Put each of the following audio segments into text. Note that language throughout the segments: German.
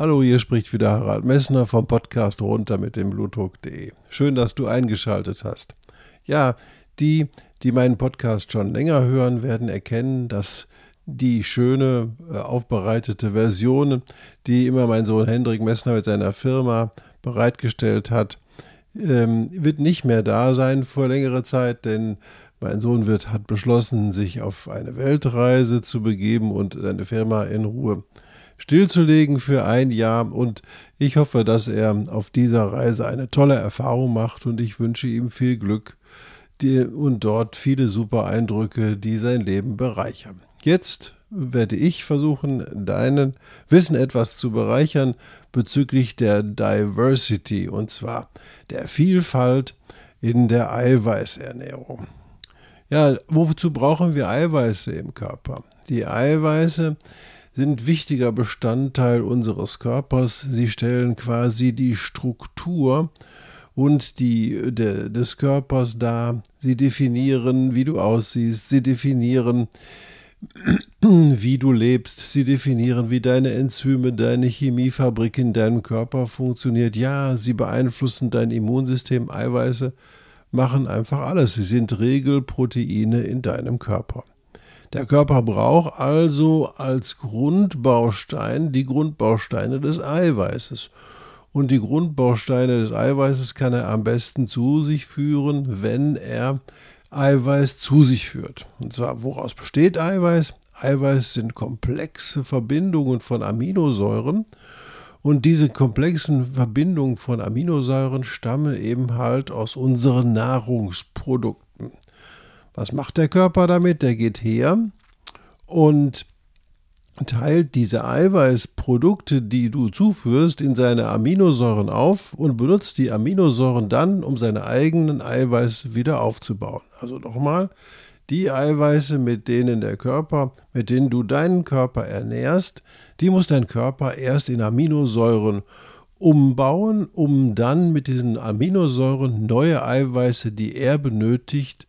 Hallo, hier spricht wieder Harald Messner vom Podcast runter mit dem Blutdruck.de. Schön, dass du eingeschaltet hast. Ja, die, die meinen Podcast schon länger hören, werden erkennen, dass die schöne, äh, aufbereitete Version, die immer mein Sohn Hendrik Messner mit seiner Firma bereitgestellt hat, ähm, wird nicht mehr da sein vor längere Zeit, denn mein Sohn wird, hat beschlossen, sich auf eine Weltreise zu begeben und seine Firma in Ruhe stillzulegen für ein Jahr. Und ich hoffe, dass er auf dieser Reise eine tolle Erfahrung macht und ich wünsche ihm viel Glück und dort viele super Eindrücke, die sein Leben bereichern. Jetzt werde ich versuchen, deinen Wissen etwas zu bereichern bezüglich der Diversity und zwar der Vielfalt in der Eiweißernährung. Ja, wozu brauchen wir Eiweiße im Körper? Die Eiweiße sind wichtiger Bestandteil unseres Körpers. Sie stellen quasi die Struktur und die de, des Körpers dar. Sie definieren, wie du aussiehst. Sie definieren, wie du lebst. Sie definieren, wie deine Enzyme, deine Chemiefabrik in deinem Körper funktioniert. Ja, sie beeinflussen dein Immunsystem. Eiweiße machen einfach alles. Sie sind Regelproteine in deinem Körper. Der Körper braucht also als Grundbaustein die Grundbausteine des Eiweißes. Und die Grundbausteine des Eiweißes kann er am besten zu sich führen, wenn er Eiweiß zu sich führt. Und zwar, woraus besteht Eiweiß? Eiweiß sind komplexe Verbindungen von Aminosäuren. Und diese komplexen Verbindungen von Aminosäuren stammen eben halt aus unseren Nahrungsprodukten. Was macht der Körper damit? Der geht her und teilt diese Eiweißprodukte, die du zuführst, in seine Aminosäuren auf und benutzt die Aminosäuren dann, um seine eigenen Eiweiß wieder aufzubauen. Also nochmal, die Eiweiße, mit denen der Körper, mit denen du deinen Körper ernährst, die muss dein Körper erst in Aminosäuren umbauen, um dann mit diesen Aminosäuren neue Eiweiße, die er benötigt,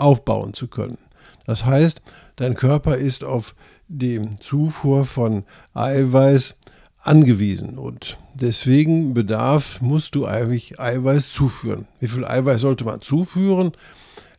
aufbauen zu können. Das heißt, dein Körper ist auf die Zufuhr von Eiweiß angewiesen und deswegen bedarf, musst du eigentlich Eiweiß zuführen. Wie viel Eiweiß sollte man zuführen?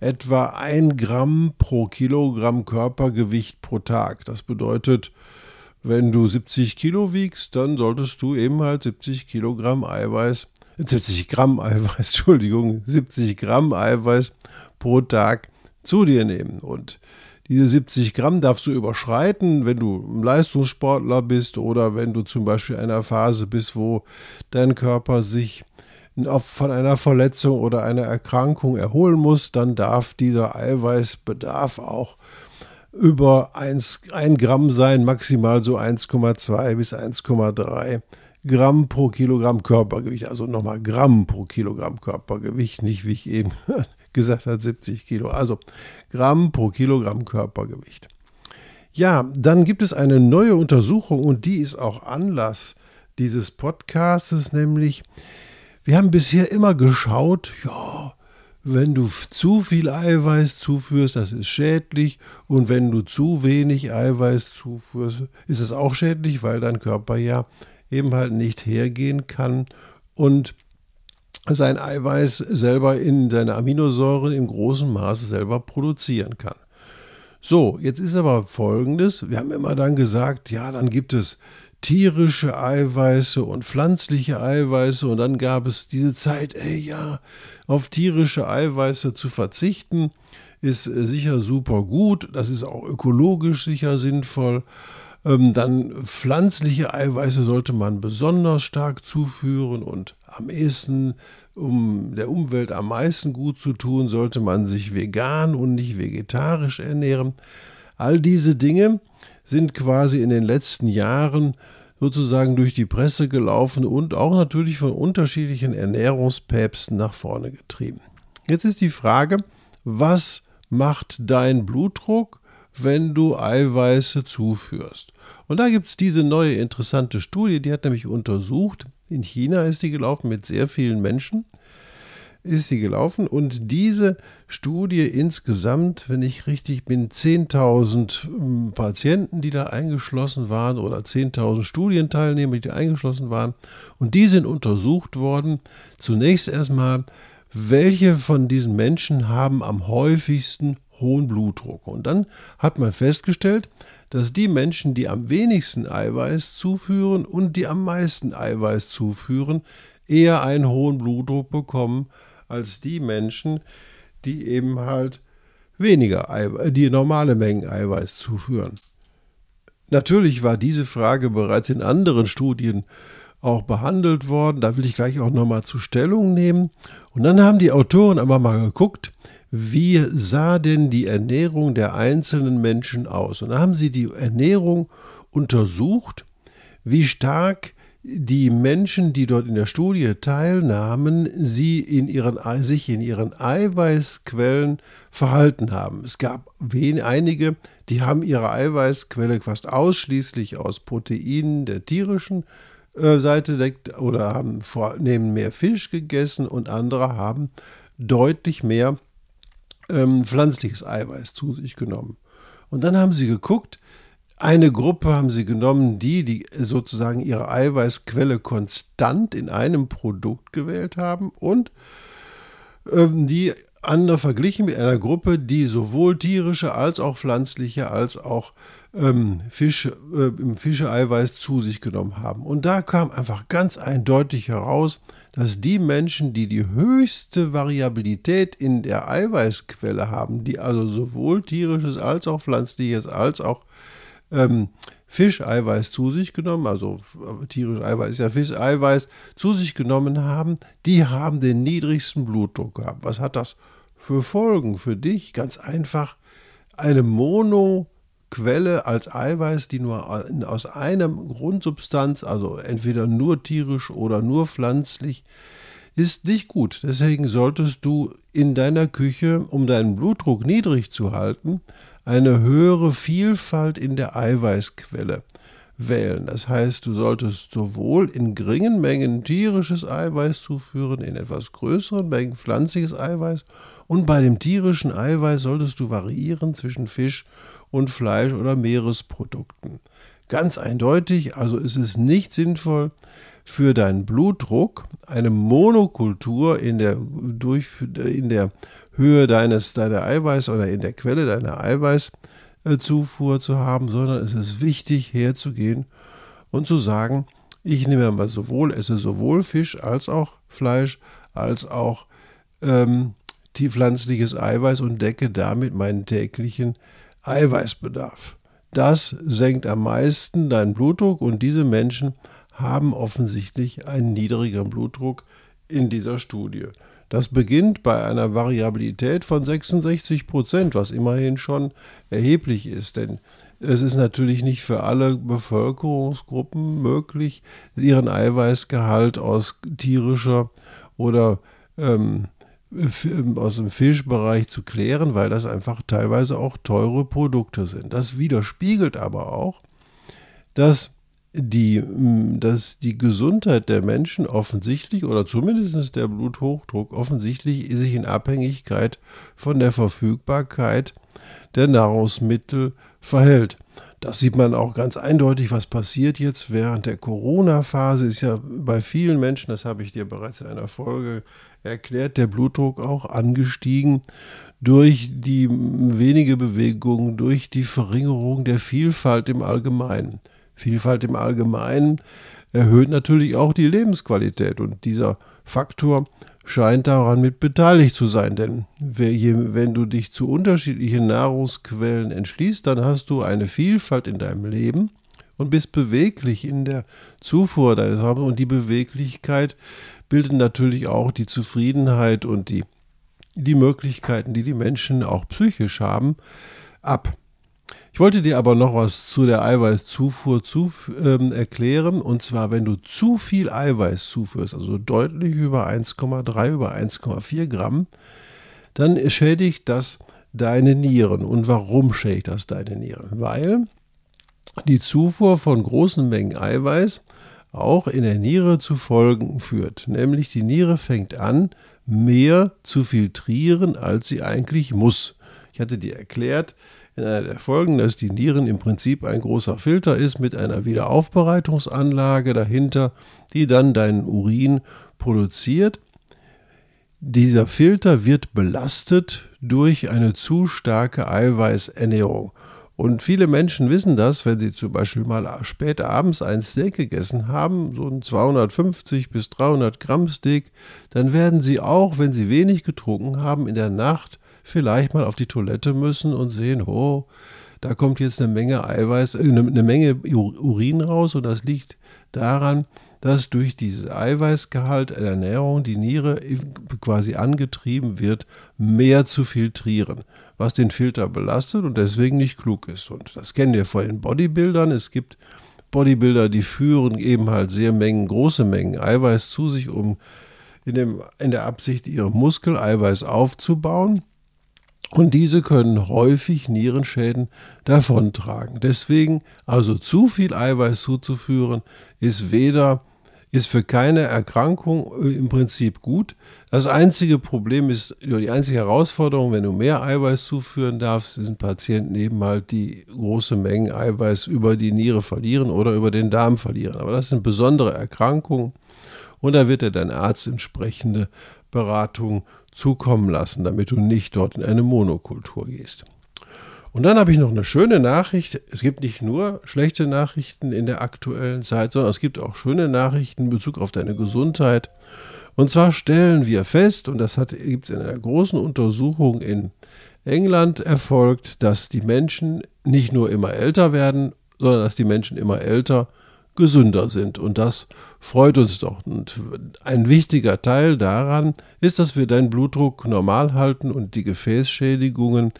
Etwa ein Gramm pro Kilogramm Körpergewicht pro Tag. Das bedeutet, wenn du 70 Kilo wiegst, dann solltest du eben halt 70 Kilogramm Eiweiß, 70 Gramm Eiweiß, Entschuldigung, 70 Gramm Eiweiß pro Tag zu dir nehmen. Und diese 70 Gramm darfst du überschreiten, wenn du ein Leistungssportler bist oder wenn du zum Beispiel in einer Phase bist, wo dein Körper sich von einer Verletzung oder einer Erkrankung erholen muss, dann darf dieser Eiweißbedarf auch über 1, 1 Gramm sein, maximal so 1,2 bis 1,3 Gramm pro Kilogramm Körpergewicht. Also nochmal Gramm pro Kilogramm Körpergewicht, nicht wie ich eben gesagt hat, 70 Kilo. Also Gramm pro Kilogramm Körpergewicht. Ja, dann gibt es eine neue Untersuchung und die ist auch Anlass dieses Podcastes, nämlich wir haben bisher immer geschaut, ja, wenn du zu viel Eiweiß zuführst, das ist schädlich. Und wenn du zu wenig Eiweiß zuführst, ist es auch schädlich, weil dein Körper ja eben halt nicht hergehen kann und sein Eiweiß selber in seine Aminosäuren im großen Maße selber produzieren kann. So, jetzt ist aber folgendes, wir haben immer dann gesagt, ja, dann gibt es tierische Eiweiße und pflanzliche Eiweiße und dann gab es diese Zeit, ey ja, auf tierische Eiweiße zu verzichten ist sicher super gut, das ist auch ökologisch sicher sinnvoll. Ähm, dann pflanzliche Eiweiße sollte man besonders stark zuführen und am ehesten, um der Umwelt am meisten gut zu tun, sollte man sich vegan und nicht vegetarisch ernähren. All diese Dinge sind quasi in den letzten Jahren sozusagen durch die Presse gelaufen und auch natürlich von unterschiedlichen Ernährungspäpsten nach vorne getrieben. Jetzt ist die Frage, was macht dein Blutdruck, wenn du Eiweiße zuführst? Und da gibt es diese neue interessante Studie, die hat nämlich untersucht, in China ist die gelaufen mit sehr vielen Menschen, ist sie gelaufen und diese Studie insgesamt, wenn ich richtig bin, 10.000 hm, Patienten, die da eingeschlossen waren oder 10.000 Studienteilnehmer, die eingeschlossen waren und die sind untersucht worden. Zunächst erstmal, welche von diesen Menschen haben am häufigsten hohen Blutdruck? Und dann hat man festgestellt, dass die Menschen, die am wenigsten Eiweiß zuführen und die am meisten Eiweiß zuführen, eher einen hohen Blutdruck bekommen als die Menschen, die eben halt weniger, Eiweiß, die normale Mengen Eiweiß zuführen. Natürlich war diese Frage bereits in anderen Studien auch behandelt worden. Da will ich gleich auch nochmal zu Stellung nehmen. Und dann haben die Autoren aber mal geguckt, wie sah denn die Ernährung der einzelnen Menschen aus? Und da haben sie die Ernährung untersucht, wie stark die Menschen, die dort in der Studie teilnahmen, sie in ihren, sich in ihren Eiweißquellen verhalten haben. Es gab einige, die haben ihre Eiweißquelle fast ausschließlich aus Proteinen der tierischen äh, Seite deckt oder haben vornehmen mehr Fisch gegessen und andere haben deutlich mehr ähm, pflanzliches Eiweiß zu sich genommen. Und dann haben sie geguckt, eine Gruppe haben sie genommen, die, die sozusagen ihre Eiweißquelle konstant in einem Produkt gewählt haben und ähm, die andere verglichen mit einer Gruppe, die sowohl tierische als auch pflanzliche als auch ähm, Fisch, äh, Fischeeiweiß zu sich genommen haben. Und da kam einfach ganz eindeutig heraus, dass die Menschen, die die höchste Variabilität in der Eiweißquelle haben, die also sowohl tierisches als auch pflanzliches als auch ähm, Fischeiweiß zu sich genommen, also äh, tierisches Eiweiß ist ja Fischeiweiß, zu sich genommen haben, die haben den niedrigsten Blutdruck gehabt. Was hat das für Folgen für dich? Ganz einfach eine Monoquelle als Eiweiß, die nur aus einem Grundsubstanz, also entweder nur tierisch oder nur pflanzlich, ist nicht gut. Deswegen solltest du in deiner Küche, um deinen Blutdruck niedrig zu halten, eine höhere Vielfalt in der Eiweißquelle wählen. Das heißt, du solltest sowohl in geringen Mengen tierisches Eiweiß zuführen, in etwas größeren Mengen pflanzliches Eiweiß und bei dem tierischen Eiweiß solltest du variieren zwischen Fisch und Fleisch oder Meeresprodukten. Ganz eindeutig, also ist es nicht sinnvoll, für deinen Blutdruck eine Monokultur in der, durch, in der Höhe deines, deiner Eiweiß oder in der Quelle deiner Eiweißzufuhr zu haben, sondern es ist wichtig herzugehen und zu sagen, ich nehme mal sowohl, esse sowohl Fisch als auch Fleisch, als auch ähm, pflanzliches Eiweiß und decke damit meinen täglichen Eiweißbedarf. Das senkt am meisten deinen Blutdruck und diese Menschen haben offensichtlich einen niedrigeren Blutdruck in dieser Studie. Das beginnt bei einer Variabilität von 66 Prozent, was immerhin schon erheblich ist, denn es ist natürlich nicht für alle Bevölkerungsgruppen möglich, ihren Eiweißgehalt aus tierischer oder ähm, aus dem Fischbereich zu klären, weil das einfach teilweise auch teure Produkte sind. Das widerspiegelt aber auch, dass die, dass die Gesundheit der Menschen offensichtlich oder zumindest der Bluthochdruck offensichtlich sich in Abhängigkeit von der Verfügbarkeit der Nahrungsmittel verhält. Das sieht man auch ganz eindeutig, was passiert jetzt während der Corona-Phase. Ist ja bei vielen Menschen, das habe ich dir bereits in einer Folge erklärt, der Blutdruck auch angestiegen durch die wenige Bewegung, durch die Verringerung der Vielfalt im Allgemeinen. Vielfalt im Allgemeinen erhöht natürlich auch die Lebensqualität und dieser Faktor scheint daran mit beteiligt zu sein, denn wenn du dich zu unterschiedlichen Nahrungsquellen entschließt, dann hast du eine Vielfalt in deinem Leben und bist beweglich in der Zufuhr deines Habens und die Beweglichkeit bildet natürlich auch die Zufriedenheit und die, die Möglichkeiten, die die Menschen auch psychisch haben, ab. Ich wollte dir aber noch was zu der Eiweißzufuhr zu, ähm, erklären. Und zwar, wenn du zu viel Eiweiß zuführst, also deutlich über 1,3, über 1,4 Gramm, dann schädigt das deine Nieren. Und warum schädigt das deine Nieren? Weil die Zufuhr von großen Mengen Eiweiß auch in der Niere zu Folgen führt. Nämlich die Niere fängt an, mehr zu filtrieren, als sie eigentlich muss. Ich hatte dir erklärt in einer der Folgen, dass die Nieren im Prinzip ein großer Filter ist mit einer Wiederaufbereitungsanlage dahinter, die dann deinen Urin produziert. Dieser Filter wird belastet durch eine zu starke Eiweißernährung. Und viele Menschen wissen das, wenn sie zum Beispiel mal spät abends ein Steak gegessen haben, so ein 250 bis 300 Gramm Steak, dann werden sie auch, wenn sie wenig getrunken haben, in der Nacht vielleicht mal auf die Toilette müssen und sehen, oh, da kommt jetzt eine Menge Eiweiß, äh, eine Menge Urin raus und das liegt daran, dass durch dieses Eiweißgehalt der Ernährung die Niere quasi angetrieben wird, mehr zu filtrieren, was den Filter belastet und deswegen nicht klug ist. Und das kennen wir von den Bodybuildern. Es gibt Bodybuilder, die führen eben halt sehr Mengen, große Mengen Eiweiß zu sich, um in, dem, in der Absicht, ihre Muskeleiweiß aufzubauen. Und diese können häufig Nierenschäden davontragen. Deswegen also zu viel Eiweiß zuzuführen, ist weder ist für keine Erkrankung äh, im Prinzip gut. Das einzige Problem ist, die einzige Herausforderung, wenn du mehr Eiweiß zuführen darfst, sind Patienten eben halt, die große Mengen Eiweiß über die Niere verlieren oder über den Darm verlieren. Aber das sind besondere Erkrankungen und da wird dir dein Arzt entsprechende Beratung zukommen lassen, damit du nicht dort in eine Monokultur gehst. Und dann habe ich noch eine schöne Nachricht. Es gibt nicht nur schlechte Nachrichten in der aktuellen Zeit, sondern es gibt auch schöne Nachrichten in Bezug auf deine Gesundheit. Und zwar stellen wir fest, und das gibt es in einer großen Untersuchung in England erfolgt, dass die Menschen nicht nur immer älter werden, sondern dass die Menschen immer älter gesünder sind. Und das freut uns doch. Und ein wichtiger Teil daran ist, dass wir deinen Blutdruck normal halten und die Gefäßschädigungen,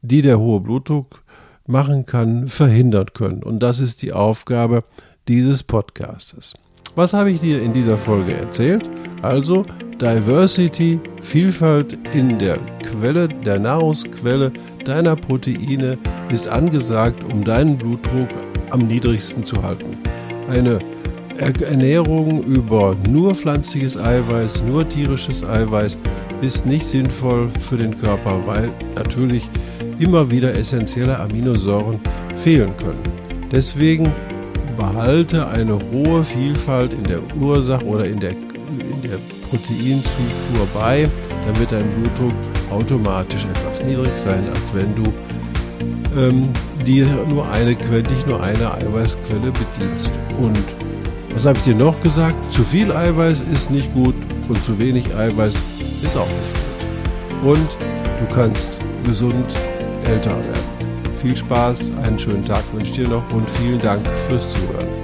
die der hohe Blutdruck machen kann, verhindern können. Und das ist die Aufgabe dieses Podcastes. Was habe ich dir in dieser Folge erzählt? Also Diversity, Vielfalt in der Quelle, der Nahrungsquelle deiner Proteine ist angesagt, um deinen Blutdruck am niedrigsten zu halten eine Ernährung über nur pflanzliches Eiweiß, nur tierisches Eiweiß ist nicht sinnvoll für den Körper, weil natürlich immer wieder essentielle Aminosäuren fehlen können. Deswegen behalte eine hohe Vielfalt in der Ursache oder in der, in der Proteinzufuhr bei, wird dein Blutdruck automatisch etwas niedrig sein, als wenn du ähm, dir nur eine Quelle, dich nur eine Eiweißquelle bedienst. Und was habe ich dir noch gesagt? Zu viel Eiweiß ist nicht gut und zu wenig Eiweiß ist auch nicht gut. Und du kannst gesund älter werden. Viel Spaß, einen schönen Tag wünsche ich dir noch und vielen Dank fürs Zuhören.